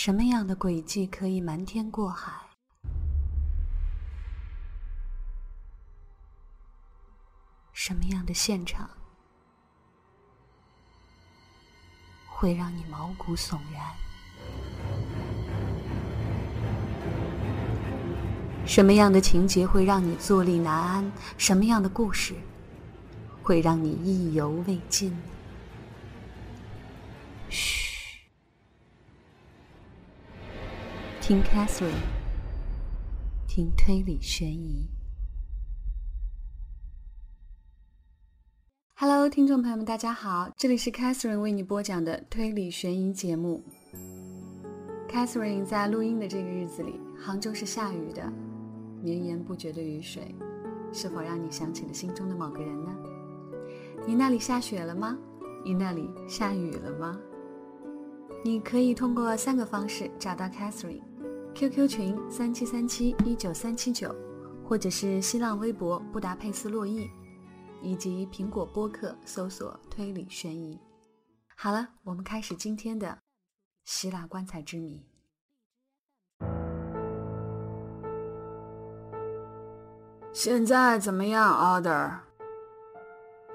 什么样的轨迹可以瞒天过海？什么样的现场会让你毛骨悚然？什么样的情节会让你坐立难安？什么样的故事会让你意犹未尽？嘘，听 Catherine，听推理悬疑。Hello，听众朋友们，大家好，这里是 Catherine 为你播讲的推理悬疑节目。Catherine 在录音的这个日子里，杭州是下雨的。绵延不绝的雨水，是否让你想起了心中的某个人呢？你那里下雪了吗？你那里下雨了吗？你可以通过三个方式找到 Catherine Catherine：QQ 群三七三七一九三七九，或者是新浪微博布达佩斯洛伊，以及苹果播客搜索推理悬疑。好了，我们开始今天的希腊棺材之谜。现在怎么样，Order？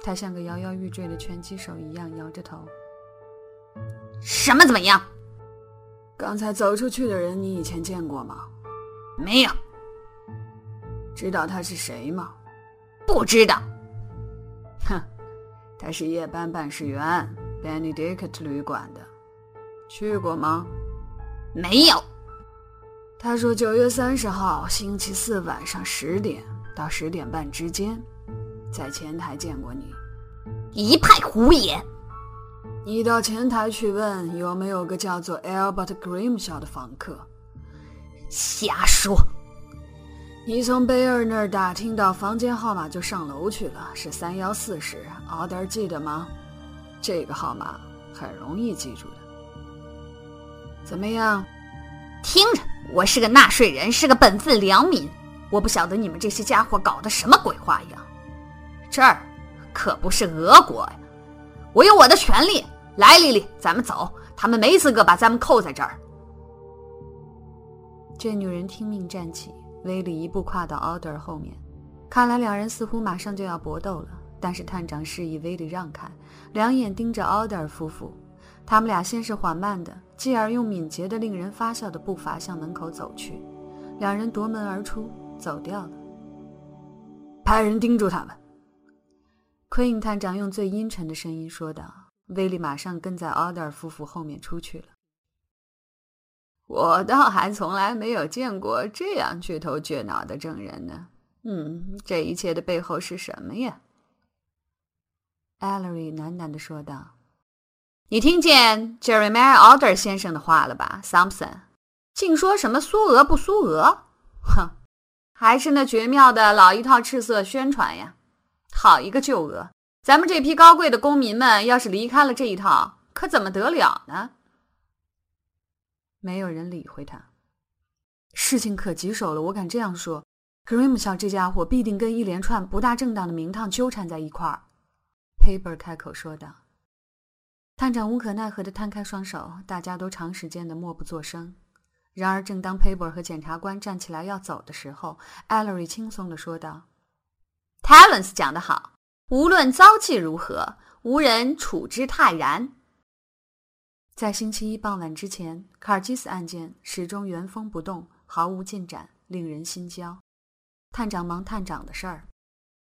他像个摇摇欲坠的拳击手一样摇着头。什么怎么样？刚才走出去的人，你以前见过吗？没有。知道他是谁吗？不知道。哼，他是夜班办事员，Benedict 旅馆的。去过吗？没有。他说九月三十号星期四晚上十点。到十点半之间，在前台见过你，一派胡言。你到前台去问有没有个叫做 Albert Grimshaw 的房客。瞎说！你从贝尔那儿打听到房间号码就上楼去了，是三幺四室。奥德尔记得吗？这个号码很容易记住的。怎么样？听着，我是个纳税人，是个本分良民。我不晓得你们这些家伙搞的什么鬼花样，这儿可不是俄国呀！我有我的权利。来，丽丽，咱们走。他们没资格把咱们扣在这儿。这女人听命站起，威利一步跨到奥德尔后面。看来两人似乎马上就要搏斗了。但是探长示意威利让开，两眼盯着奥德尔夫妇。他们俩先是缓慢的，继而用敏捷的、令人发笑的步伐向门口走去。两人夺门而出。走掉了。派人盯住他们。奎因探长用最阴沉的声音说道。威利马上跟在奥德尔夫妇后面出去了。我倒还从来没有见过这样倔头倔脑的证人呢。嗯，这一切的背后是什么呀？艾勒瑞喃喃地说道。你听见 Jeremiah Alder 先生的话了吧，Thompson？竟说什么苏俄不苏俄？哼！还是那绝妙的老一套赤色宣传呀！好一个旧俄！咱们这批高贵的公民们，要是离开了这一套，可怎么得了呢？没有人理会他。事情可棘手了，我敢这样说，Grimshaw 这家伙必定跟一连串不大正当的名堂纠缠在一块儿。Paper 开口说道。探长无可奈何地摊开双手，大家都长时间的默不作声。然而，正当 Paper 和检察官站起来要走的时候，Ellery 轻松地说道：“Talents 讲得好，无论遭际如何，无人处之泰然。”在星期一傍晚之前，卡尔基斯案件始终原封不动，毫无进展，令人心焦。探长忙探长的事儿，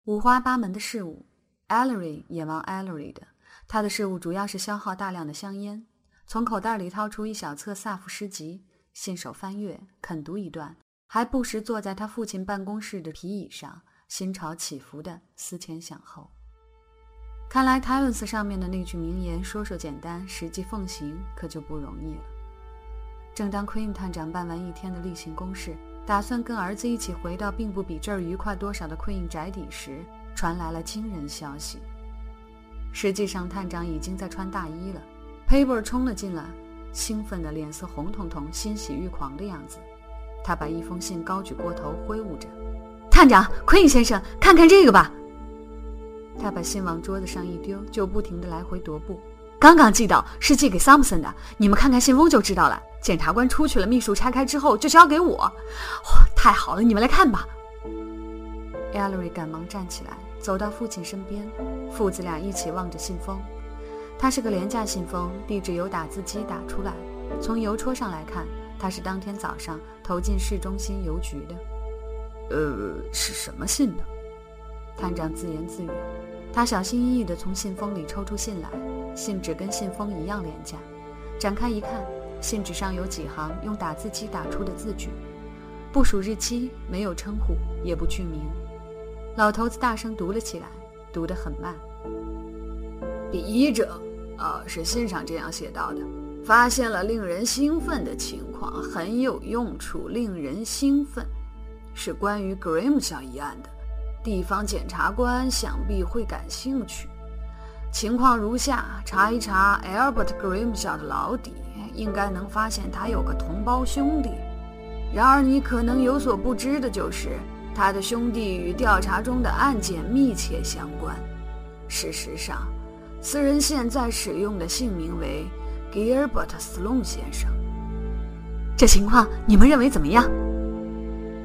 五花八门的事务；Ellery 也忙 Ellery 的，他的事务主要是消耗大量的香烟，从口袋里掏出一小册萨福诗集。信手翻阅，啃读一段，还不时坐在他父亲办公室的皮椅上，心潮起伏的思前想后。看来泰伦斯上面的那句名言，说说简单，实际奉行可就不容易了。正当 Queen 探长办完一天的例行公事，打算跟儿子一起回到并不比这儿愉快多少的 Queen 宅邸时，传来了惊人消息。实际上，探长已经在穿大衣了。Paper 冲了进来。兴奋的脸色红彤彤，欣喜欲狂的样子。他把一封信高举过头，挥舞着。探长，奎因先生，看看这个吧。他把信往桌子上一丢，就不停的来回踱步。刚刚寄到，是寄给桑普森的。你们看看信封就知道了。检察官出去了，秘书拆开之后就交给我。哇，太好了，你们来看吧。Ellery 赶忙站起来，走到父亲身边，父子俩一起望着信封。它是个廉价信封，地址由打字机打出来。从邮戳上来看，它是当天早上投进市中心邮局的。呃，是什么信呢？探长自言自语。他小心翼翼地从信封里抽出信来，信纸跟信封一样廉价。展开一看，信纸上有几行用打字机打出的字句，不署日期，没有称呼，也不具名。老头子大声读了起来，读得很慢。笔者，啊，是信上这样写到的：发现了令人兴奋的情况，很有用处，令人兴奋，是关于 Grimshaw 一案的。地方检察官想必会感兴趣。情况如下：查一查 Albert Grimshaw 的老底，应该能发现他有个同胞兄弟。然而，你可能有所不知的就是。他的兄弟与调查中的案件密切相关。事实上，此人现在使用的姓名为 Gilbert Sloan 先生。这情况你们认为怎么样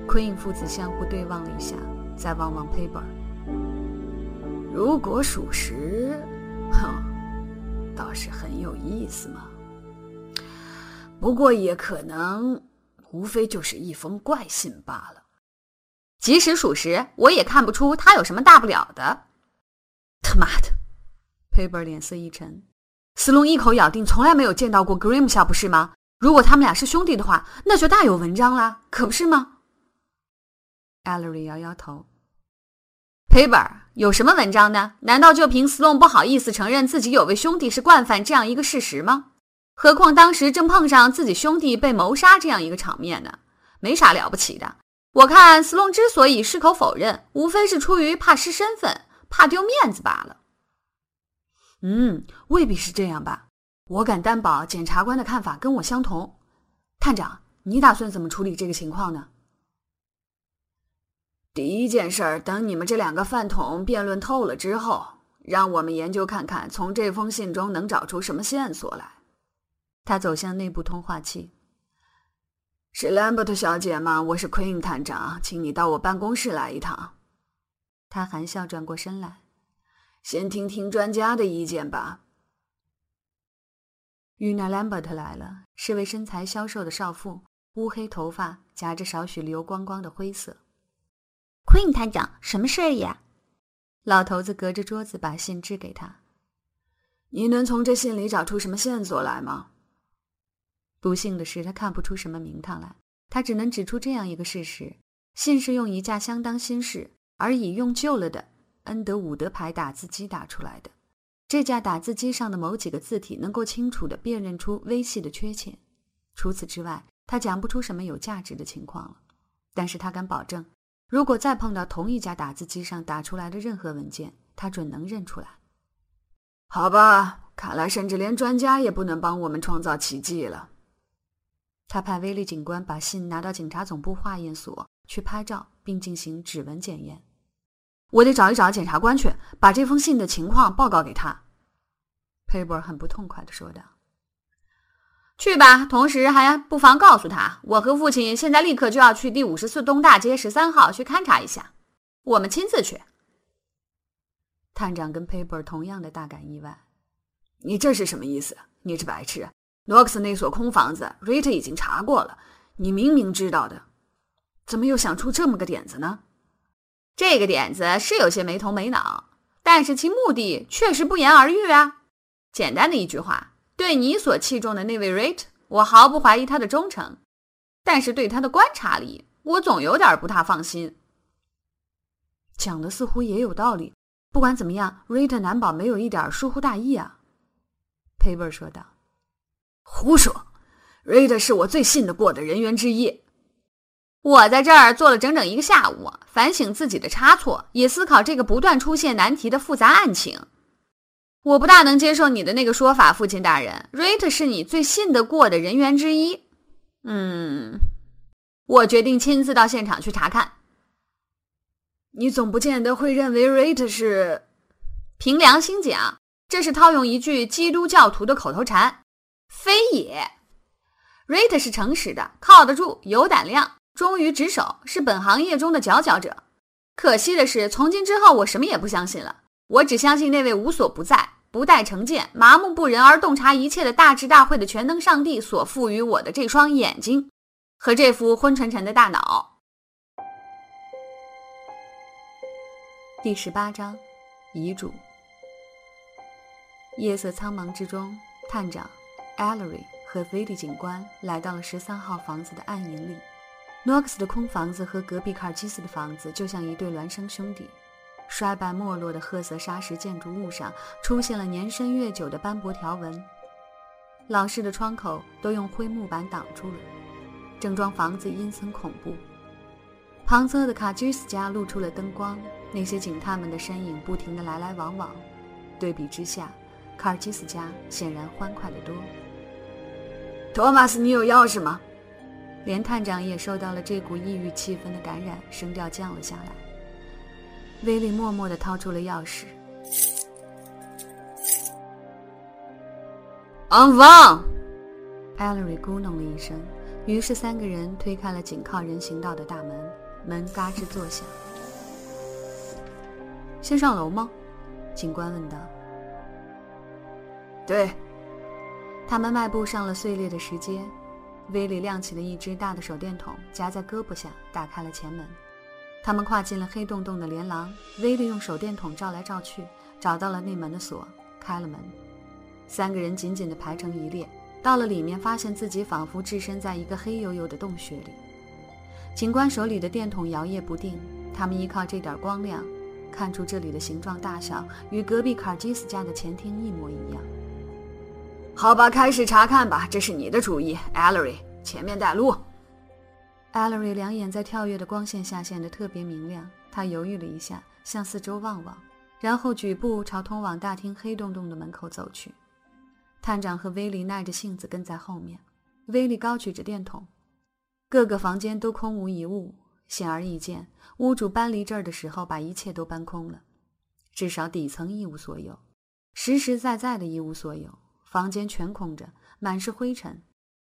奎因父子相互对望了一下，再望望 Paper。如果属实，哼，倒是很有意思嘛。不过也可能，无非就是一封怪信罢了。即使属实，我也看不出他有什么大不了的。他妈的！Paper 脸色一沉，斯隆一口咬定从来没有见到过 grimsha 不是吗？如果他们俩是兄弟的话，那就大有文章啦，可不是吗？Ellery 摇摇头。Paper 有什么文章呢？难道就凭斯隆不好意思承认自己有位兄弟是惯犯这样一个事实吗？何况当时正碰上自己兄弟被谋杀这样一个场面呢，没啥了不起的。我看斯隆之所以矢口否认，无非是出于怕失身份、怕丢面子罢了。嗯，未必是这样吧？我敢担保，检察官的看法跟我相同。探长，你打算怎么处理这个情况呢？第一件事儿，等你们这两个饭桶辩论透了之后，让我们研究看看，从这封信中能找出什么线索来。他走向内部通话器。是兰伯特小姐吗？我是 Queen 探长，请你到我办公室来一趟。他含笑转过身来，先听听专家的意见吧。玉娜兰伯特来了，是位身材消瘦的少妇，乌黑头发夹着少许流光光的灰色。Queen 探长，什么事儿呀？老头子隔着桌子把信支给他。你能从这信里找出什么线索来吗？不幸的是，他看不出什么名堂来。他只能指出这样一个事实：信是用一架相当新式而已用旧了的恩德伍德牌打字机打出来的。这架打字机上的某几个字体能够清楚地辨认出微细的缺陷。除此之外，他讲不出什么有价值的情况了。但是他敢保证，如果再碰到同一家打字机上打出来的任何文件，他准能认出来。好吧，看来甚至连专家也不能帮我们创造奇迹了。他派威利警官把信拿到警察总部化验所去拍照，并进行指纹检验。我得找一找检察官去，把这封信的情况报告给他。佩伯很不痛快地说道：“去吧，同时还不妨告诉他，我和父亲现在立刻就要去第五十四东大街十三号去勘察一下，我们亲自去。”探长跟佩伯同样的大感意外：“你这是什么意思？你这白痴！”诺克斯那所空房子，瑞特已经查过了。你明明知道的，怎么又想出这么个点子呢？这个点子是有些没头没脑，但是其目的确实不言而喻啊。简单的一句话，对你所器重的那位瑞特，我毫不怀疑他的忠诚，但是对他的观察力，我总有点不太放心。讲的似乎也有道理。不管怎么样，瑞特难保没有一点疏忽大意啊。”Piper 说道。胡说，瑞德是我最信得过的人员之一。我在这儿坐了整整一个下午，反省自己的差错，也思考这个不断出现难题的复杂案情。我不大能接受你的那个说法，父亲大人，Rate 是你最信得过的人员之一。嗯，我决定亲自到现场去查看。你总不见得会认为 Rate 是？凭良心讲，这是套用一句基督教徒的口头禅。非也 Rate 是诚实的，靠得住，有胆量，忠于职守，是本行业中的佼佼者。可惜的是，从今之后我什么也不相信了，我只相信那位无所不在、不带成见、麻木不仁而洞察一切的大智大慧的全能上帝所赋予我的这双眼睛和这副昏沉沉的大脑。第十八章，遗嘱。夜色苍茫之中，探长 Allery。和菲利警官来到了十三号房子的暗影里。诺克斯的空房子和隔壁卡尔基斯的房子就像一对孪生兄弟。衰败没落的褐色砂石建筑物上出现了年深月久的斑驳条纹，老式的窗口都用灰木板挡住了，整幢房子阴森恐怖。旁侧的卡基斯家露出了灯光，那些警探们的身影不停地来来往往。对比之下，卡尔基斯家显然欢快得多。托马斯，你有钥匙吗？连探长也受到了这股抑郁气氛的感染，声调降了下来。威利默默地掏出了钥匙。安房。艾伦瑞咕哝了一声，于是三个人推开了紧靠人行道的大门，门嘎吱作响。先上楼吗？警官问道。对。他们迈步上了碎裂的石阶，威利亮起了一只大的手电筒，夹在胳膊下，打开了前门。他们跨进了黑洞洞的连廊，威利用手电筒照来照去，找到了内门的锁，开了门。三个人紧紧地排成一列，到了里面，发现自己仿佛置身在一个黑黝黝的洞穴里。警官手里的电筒摇曳不定，他们依靠这点光亮，看出这里的形状大小与隔壁卡尔基斯家的前厅一模一样。好吧，开始查看吧。这是你的主意，Allery，前面带路。Allery 两眼在跳跃的光线下显得特别明亮。他犹豫了一下，向四周望望，然后举步朝通往大厅黑洞洞的门口走去。探长和威利耐着性子跟在后面。威利高举着电筒，各个房间都空无一物。显而易见，屋主搬离这儿的时候把一切都搬空了，至少底层一无所有，实实在在的一无所有。房间全空着，满是灰尘，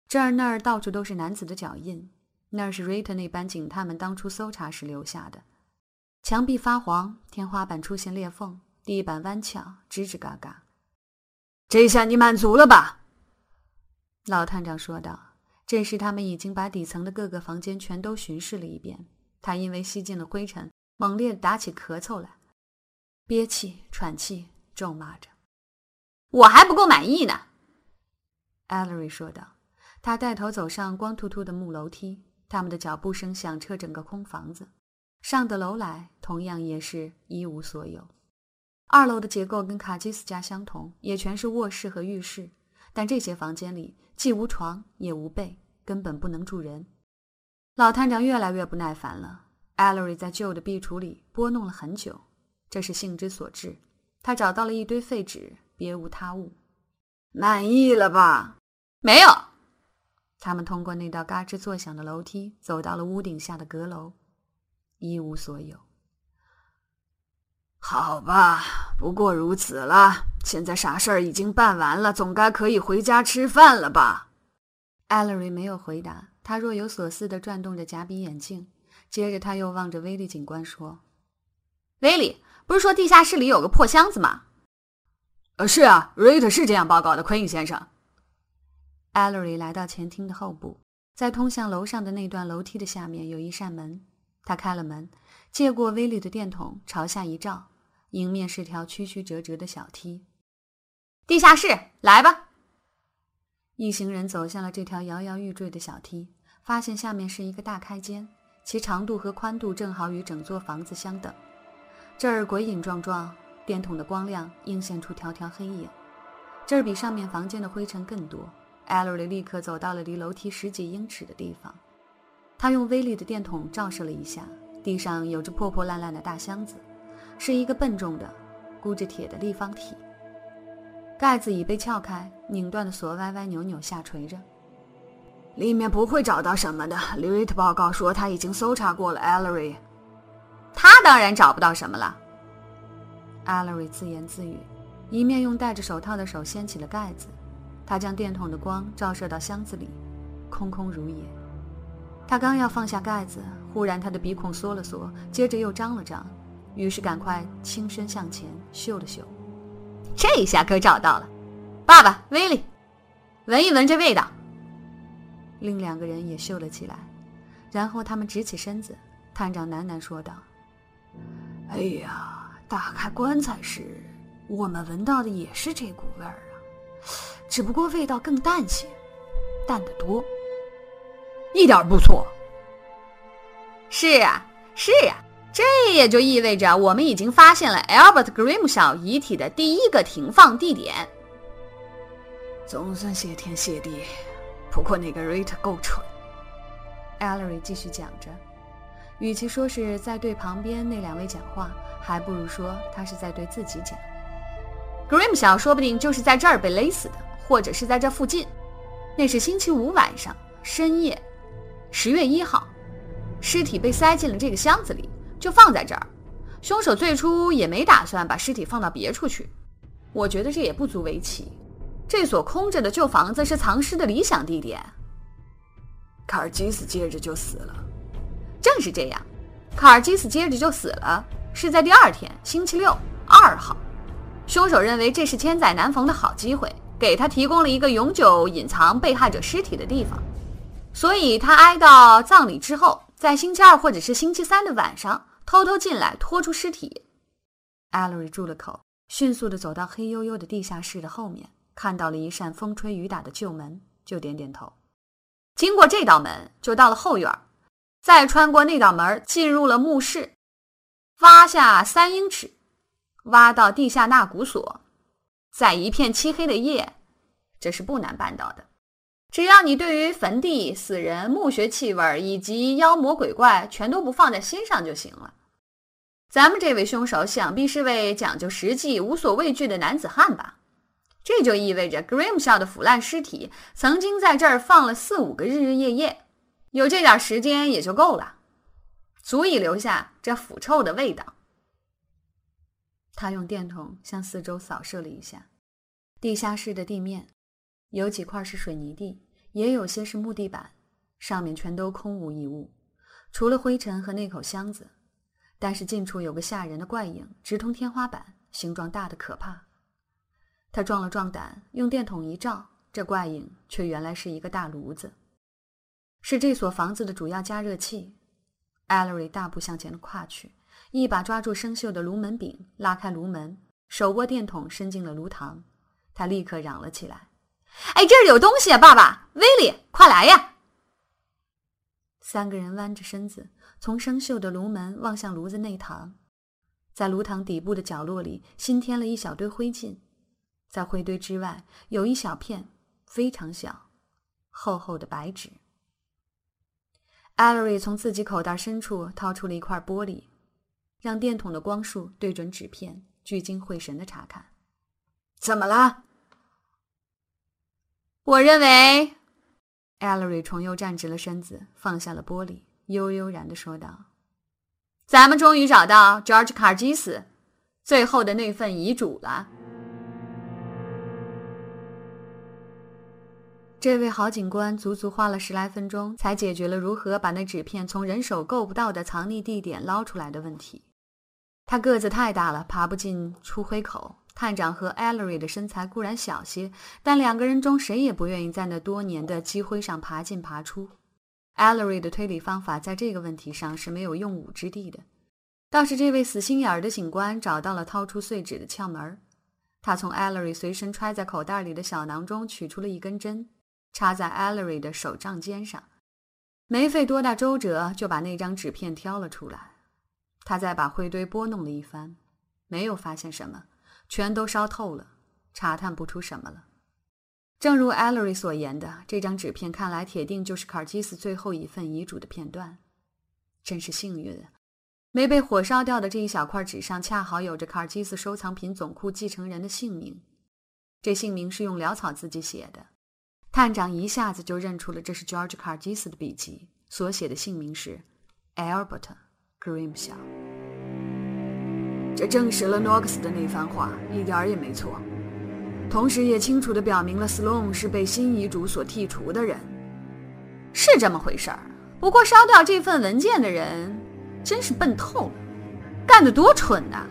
这儿那儿到处都是男子的脚印，那是瑞特那班警探们当初搜查时留下的。墙壁发黄，天花板出现裂缝，地板弯翘，吱吱嘎嘎。这下你满足了吧？老探长说道。这时他们已经把底层的各个房间全都巡视了一遍。他因为吸进了灰尘，猛烈打起咳嗽来，憋气、喘气，咒骂着。我还不够满意呢，艾利瑞说道。他带头走上光秃秃的木楼梯，他们的脚步声响彻整个空房子。上的楼来，同样也是一无所有。二楼的结构跟卡基斯家相同，也全是卧室和浴室，但这些房间里既无床也无被，根本不能住人。老探长越来越不耐烦了。艾利瑞在旧的壁橱里拨弄了很久，这是兴之所至。他找到了一堆废纸。别无他物，满意了吧？没有。他们通过那道嘎吱作响的楼梯，走到了屋顶下的阁楼，一无所有。好吧，不过如此了。现在啥事儿已经办完了，总该可以回家吃饭了吧？艾利瑞没有回答，他若有所思地转动着假鼻眼镜，接着他又望着威利警官说：“威利，不是说地下室里有个破箱子吗？”呃，是啊，瑞特是这样报告的，奎因先生。艾利瑞来到前厅的后部，在通向楼上的那段楼梯的下面有一扇门，他开了门，借过威利的电筒朝下一照，迎面是条曲曲折折的小梯。地下室，来吧。一行人走向了这条摇摇欲坠的小梯，发现下面是一个大开间，其长度和宽度正好与整座房子相等。这儿鬼影幢幢。电筒的光亮映现出条条黑影，这儿比上面房间的灰尘更多。艾伦立刻走到了离楼梯十几英尺的地方，他用威力的电筒照射了一下，地上有着破破烂烂的大箱子，是一个笨重的、箍着铁的立方体，盖子已被撬开，拧断的锁歪歪扭扭下垂着。里面不会找到什么的。李瑞特报告说他已经搜查过了。艾伦，他当然找不到什么了。艾利瑞自言自语，一面用戴着手套的手掀起了盖子。他将电筒的光照射到箱子里，空空如也。他刚要放下盖子，忽然他的鼻孔缩了缩，接着又张了张，于是赶快轻身向前嗅了嗅。这下可找到了，爸爸威利，闻一闻这味道。另两个人也嗅了起来，然后他们直起身子。探长喃喃说道：“哎呀，打开棺材时，我们闻到的也是这股味儿，只不过味道更淡些，淡得多。一点不错。是啊，是啊，这也就意味着我们已经发现了 Albert grimsha 遗体的第一个停放地点。总算谢天谢地。不过那个 Rita 够蠢。” Ellery 继续讲着。与其说是在对旁边那两位讲话，还不如说他是在对自己讲。Grim 小说不定就是在这儿被勒死的，或者是在这附近。那是星期五晚上深夜，十月一号，尸体被塞进了这个箱子里，就放在这儿。凶手最初也没打算把尸体放到别处去。我觉得这也不足为奇。这所空着的旧房子是藏尸的理想地点。卡尔基斯接着就死了。正是这样，卡尔基斯接着就死了，是在第二天，星期六二号。凶手认为这是千载难逢的好机会，给他提供了一个永久隐藏被害者尸体的地方，所以他挨到葬礼之后，在星期二或者是星期三的晚上偷偷进来拖出尸体。艾洛瑞住了口，迅速地走到黑黝黝的地下室的后面，看到了一扇风吹雨打的旧门，就点点头。经过这道门，就到了后院。再穿过那道门，进入了墓室，挖下三英尺，挖到地下纳古所，在一片漆黑的夜，这是不难办到的。只要你对于坟地、死人、墓穴气味以及妖魔鬼怪全都不放在心上就行了。咱们这位凶手想必是位讲究实际、无所畏惧的男子汉吧？这就意味着 grimsha 的腐烂尸体曾经在这儿放了四五个日日夜夜。有这点时间也就够了，足以留下这腐臭的味道。他用电筒向四周扫射了一下，地下室的地面有几块是水泥地，也有些是木地板，上面全都空无一物，除了灰尘和那口箱子。但是近处有个吓人的怪影，直通天花板，形状大的可怕。他壮了壮胆，用电筒一照，这怪影却原来是一个大炉子。是这所房子的主要加热器。艾 l 瑞大步向前跨去，一把抓住生锈的炉门柄，拉开炉门，手握电筒伸进了炉膛。他立刻嚷了起来：“哎，这儿有东西啊！爸爸，威利，快来呀！”三个人弯着身子，从生锈的炉门望向炉子内膛。在炉膛底部的角落里，新添了一小堆灰烬。在灰堆之外，有一小片非常小、厚厚的白纸。艾瑞从自己口袋深处掏出了一块玻璃，让电筒的光束对准纸片，聚精会神的查看。怎么了？我认为，艾 l 瑞重又站直了身子，放下了玻璃，悠悠然的说道：“咱们终于找到 George 卡尔基斯最后的那份遗嘱了。”这位好警官足足花了十来分钟，才解决了如何把那纸片从人手够不到的藏匿地点捞出来的问题。他个子太大了，爬不进出灰口。探长和 Ellery 的身材固然小些，但两个人中谁也不愿意在那多年的积灰上爬进爬出。Ellery 的推理方法在这个问题上是没有用武之地的，倒是这位死心眼儿的警官找到了掏出碎纸的窍门。他从 Ellery 随身揣在口袋里的小囊中取出了一根针。插在 Ellery 的手杖尖上，没费多大周折就把那张纸片挑了出来。他再把灰堆拨弄了一番，没有发现什么，全都烧透了，查探不出什么了。正如 Ellery 所言的，这张纸片看来铁定就是卡尔基斯最后一份遗嘱的片段。真是幸运啊！没被火烧掉的这一小块纸上，恰好有着卡尔基斯收藏品总库继承人的姓名。这姓名是用潦草字迹写的。探长一下子就认出了这是 George 卡尔基斯的笔迹，所写的姓名是 Albert Grimshaw。这证实了 Knox 的那番话，一点儿也没错。同时，也清楚地表明了 Sloan 是被新遗嘱所剔除的人。是这么回事儿。不过烧掉这份文件的人真是笨透了，干得多蠢呐！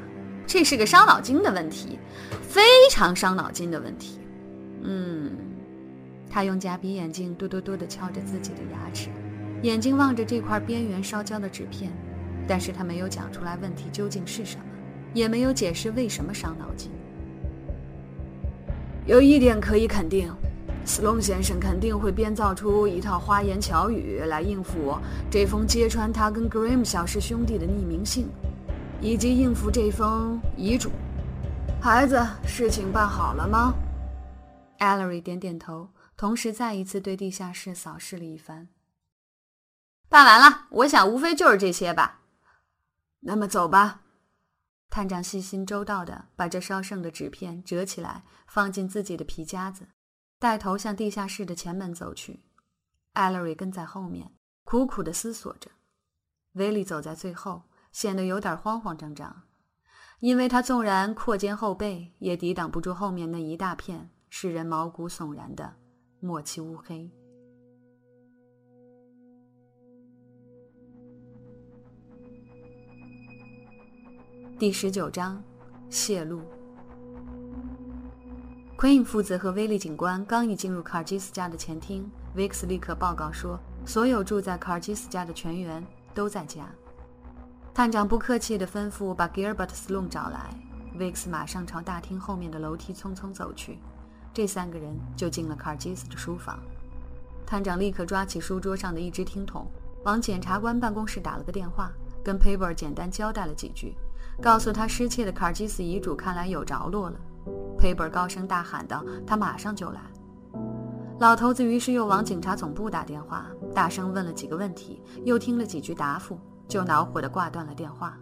这是个伤脑筋的问题，非常伤脑筋的问题。嗯，他用夹鼻眼镜嘟嘟嘟地敲着自己的牙齿，眼睛望着这块边缘烧焦的纸片，但是他没有讲出来问题究竟是什么，也没有解释为什么伤脑筋。有一点可以肯定。斯隆先生肯定会编造出一套花言巧语来应付这封揭穿他跟 Graham 小氏兄弟的匿名信，以及应付这封遗嘱。孩子，事情办好了吗？Ellery 点点头，同时再一次对地下室扫视了一番。办完了，我想无非就是这些吧。那么走吧。探长细心周到地把这稍剩的纸片折起来，放进自己的皮夹子。带头向地下室的前门走去，艾勒瑞跟在后面，苦苦地思索着。威利走在最后，显得有点慌慌张张，因为他纵然阔肩后背，也抵挡不住后面那一大片使人毛骨悚然的默契乌黑。第十九章，泄露。Queen 负责和威利警官刚一进入卡尔基斯家的前厅，Vix 立刻报告说，所有住在卡尔基斯家的全员都在家。探长不客气地吩咐把 Gilbert Sloan 找来，Vix 马上朝大厅后面的楼梯匆匆走去。这三个人就进了卡尔基斯的书房。探长立刻抓起书桌上的一只听筒，往检察官办公室打了个电话，跟 Paper 简单交代了几句，告诉他失窃的卡尔基斯遗嘱看来有着落了。佩伯高声大喊道：“他马上就来。”老头子于是又往警察总部打电话，大声问了几个问题，又听了几句答复，就恼火地挂断了电话。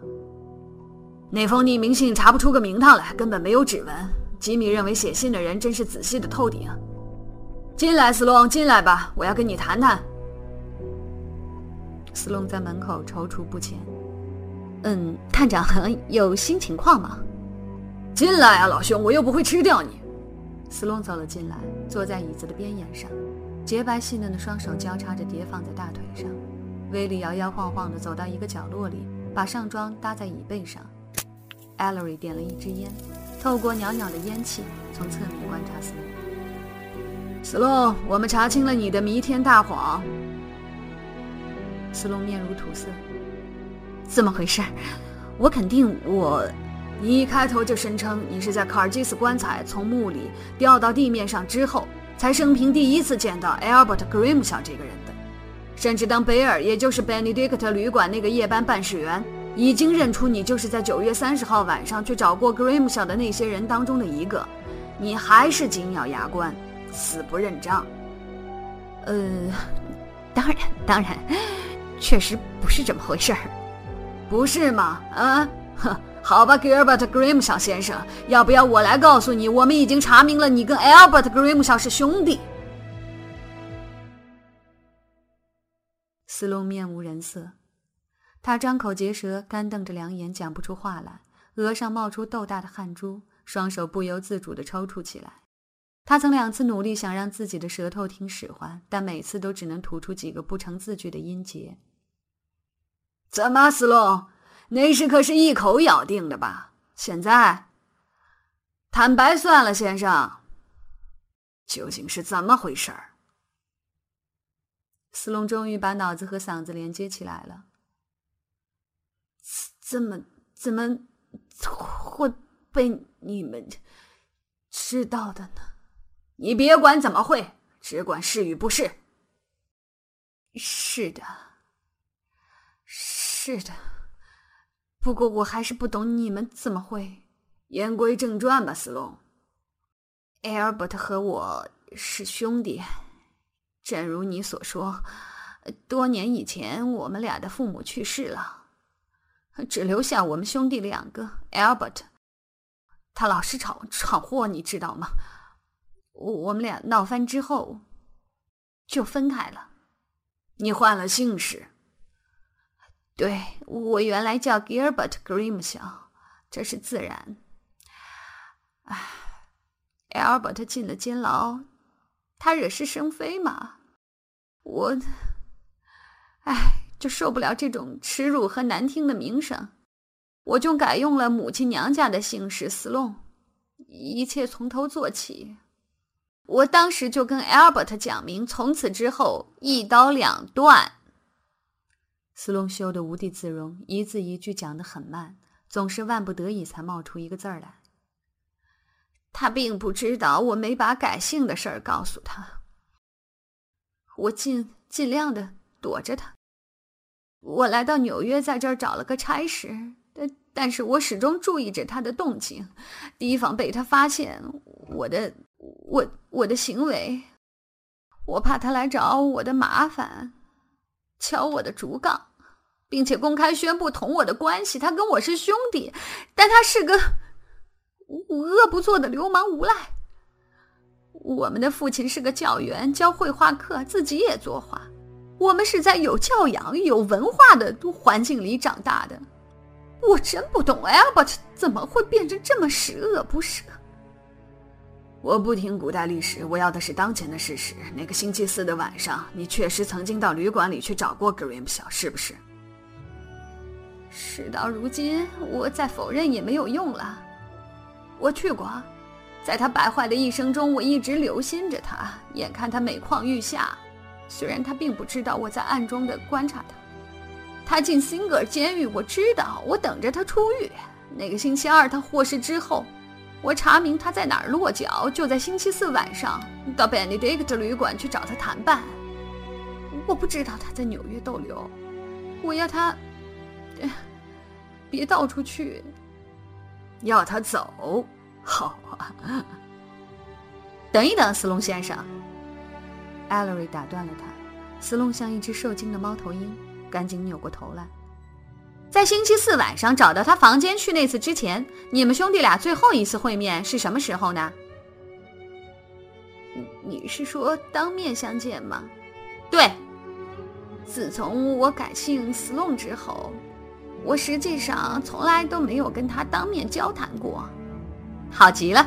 那封匿名信查不出个名堂来，根本没有指纹。吉米认为写信的人真是仔细的透顶。进来，斯隆，进来吧，我要跟你谈谈。斯隆在门口踌躇不前。嗯，探长，有新情况吗？进来啊，老兄，我又不会吃掉你。斯隆走了进来，坐在椅子的边沿上，洁白细嫩的双手交叉着叠放在大腿上。威利摇摇晃晃地走到一个角落里，把上装搭在椅背上。Ellery 点了一支烟，透过袅袅的烟气，从侧面观察斯隆。斯隆，我们查清了你的弥天大谎。斯隆面如土色。怎么回事？我肯定我。你一开头就声称你是在卡尔基斯棺材从墓里掉到地面上之后，才生平第一次见到 Albert grimsha 这个人的。甚至当贝尔，也就是 Benedict 旅馆那个夜班办事员，已经认出你就是在九月三十号晚上去找过 grimsha 的那些人当中的一个，你还是紧咬牙关，死不认账。呃，当然，当然，确实不是这么回事儿，不是吗？啊，哼。好吧，Gilbert Grimshaw 先生，要不要我来告诉你？我们已经查明了，你跟 Albert Grimshaw 是兄弟。斯隆面无人色，他张口结舌，干瞪着两眼，讲不出话来，额上冒出豆大的汗珠，双手不由自主地抽搐起来。他曾两次努力想让自己的舌头听使唤，但每次都只能吐出几个不成字句的音节。怎么，斯隆？那时可是一口咬定的吧？现在坦白算了，先生，究竟是怎么回事儿？斯隆终于把脑子和嗓子连接起来了。怎么怎么会被你们知道的呢？你别管怎么会，只管是与不是。是的，是的。不过我还是不懂你们怎么会。言归正传吧，斯隆。艾尔伯特和我是兄弟，正如你所说，多年以前我们俩的父母去世了，只留下我们兄弟两个。艾尔伯特，他老是闯闯祸，你知道吗？我我们俩闹翻之后就分开了。你换了姓氏。对我原来叫 Gilbert Grimshaw，这是自然。唉，Albert 进了监牢，他惹是生非嘛。我哎，就受不了这种耻辱和难听的名声，我就改用了母亲娘家的姓氏 Sloan，，一切从头做起。我当时就跟 Albert 讲明，从此之后一刀两断。斯隆羞得无地自容，一字一句讲得很慢，总是万不得已才冒出一个字儿来。他并不知道我没把改姓的事儿告诉他，我尽尽量的躲着他。我来到纽约，在这儿找了个差事，但但是我始终注意着他的动静，提防被他发现我的我我的行为。我怕他来找我的麻烦，敲我的竹杠。并且公开宣布同我的关系，他跟我是兄弟，但他是个无恶不作的流氓无赖。我们的父亲是个教员，教绘画课，自己也作画。我们是在有教养、有文化的环境里长大的。我真不懂，Albert 怎么会变成这么十恶不赦？我不听古代历史，我要的是当前的事实。那个星期四的晚上，你确实曾经到旅馆里去找过 Grim 小，是不是？事到如今，我再否认也没有用了。我去过，在他败坏的一生中，我一直留心着他，眼看他每况愈下。虽然他并不知道我在暗中的观察他。他进辛格尔监狱，我知道，我等着他出狱。那个星期二他获释之后，我查明他在哪儿落脚，就在星期四晚上到 Benedict 旅馆去找他谈判。我不知道他在纽约逗留，我要他。别到处去，要他走，好啊！等一等，斯隆先生。艾勒瑞打断了他。斯隆像一只受惊的猫头鹰，赶紧扭过头来。在星期四晚上找到他房间去那次之前，你们兄弟俩最后一次会面是什么时候呢？你是说当面相见吗？对。自从我改姓斯隆之后。我实际上从来都没有跟他当面交谈过，好极了，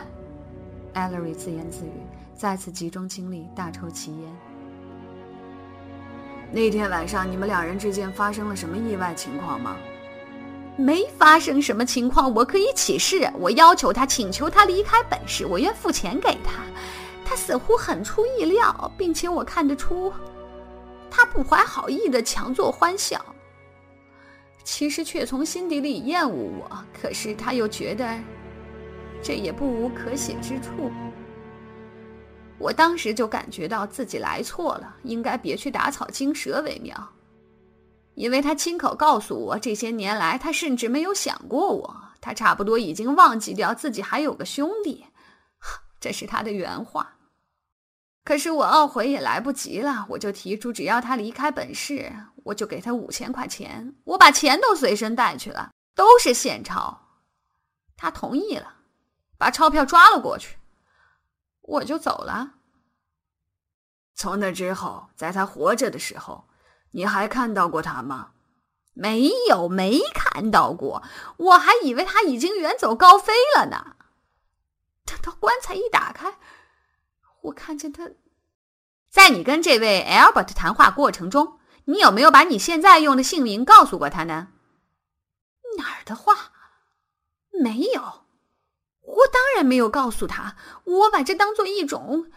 艾勒瑞自言自语，再次集中精力大抽其烟。那天晚上你们两人之间发生了什么意外情况吗？没发生什么情况，我可以起誓。我要求他，请求他离开本市，我愿付钱给他。他似乎很出意料，并且我看得出，他不怀好意的强作欢笑。其实却从心底里厌恶我，可是他又觉得这也不无可写之处。我当时就感觉到自己来错了，应该别去打草惊蛇为妙。因为他亲口告诉我，这些年来他甚至没有想过我，他差不多已经忘记掉自己还有个兄弟，这是他的原话。可是我懊悔也来不及了，我就提出，只要他离开本市。我就给他五千块钱，我把钱都随身带去了，都是现钞。他同意了，把钞票抓了过去，我就走了。从那之后，在他活着的时候，你还看到过他吗？没有，没看到过。我还以为他已经远走高飞了呢。等到棺材一打开，我看见他，在你跟这位 Albert 谈话过程中。你有没有把你现在用的姓名告诉过他呢？哪儿的话，没有，我当然没有告诉他。我把这当做一种，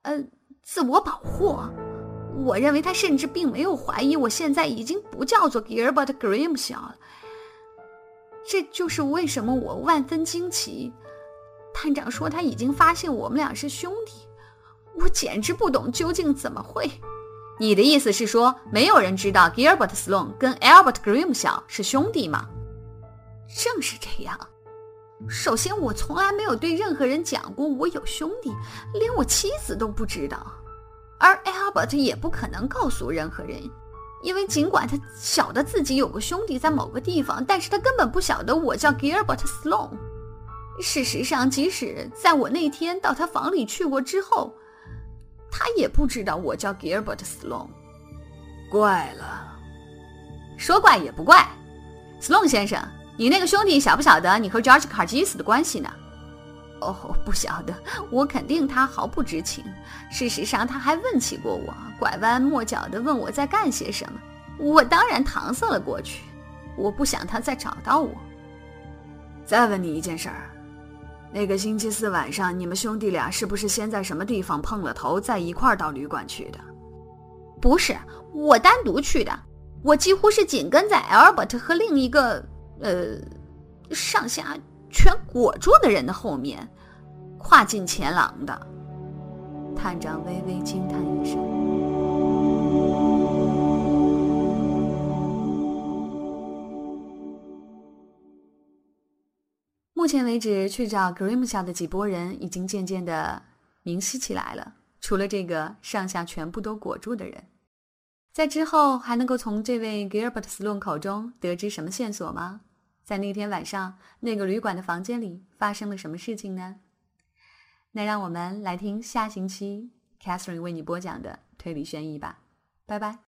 呃，自我保护。我认为他甚至并没有怀疑我现在已经不叫做 Gilbert Grimshaw 了。这就是为什么我万分惊奇。探长说他已经发现我们俩是兄弟，我简直不懂究竟怎么会。你的意思是说，没有人知道 Gilbert Sloane 跟 Albert Grimshaw 是兄弟吗？正是这样。首先，我从来没有对任何人讲过我有兄弟，连我妻子都不知道。而 Albert 也不可能告诉任何人，因为尽管他晓得自己有个兄弟在某个地方，但是他根本不晓得我叫 Gilbert Sloane。事实上，即使在我那天到他房里去过之后，他也不知道我叫 Gilbert Sloane，怪了，说怪也不怪。Sloane 先生，你那个兄弟晓不晓得你和 George 卡基斯的关系呢？哦，不晓得，我肯定他毫不知情。事实上，他还问起过我，拐弯抹角地问我在干些什么。我当然搪塞了过去，我不想他再找到我。再问你一件事儿，那个星期四晚上，你们兄弟俩是不是先在什么地方碰了头，再一块儿到旅馆去的？不是，我单独去的。我几乎是紧跟在 Albert 和另一个呃上下全裹住的人的后面，跨进前廊的。探长微微惊叹一声。目前为止，去找 grimsha 的几拨人已经渐渐的明晰起来了。除了这个上下全部都裹住的人，在之后还能够从这位 Gilbert Sloan 口中得知什么线索吗？在那天晚上，那个旅馆的房间里发生了什么事情呢？那让我们来听下星期 Catherine 为你播讲的推理悬疑吧，拜拜。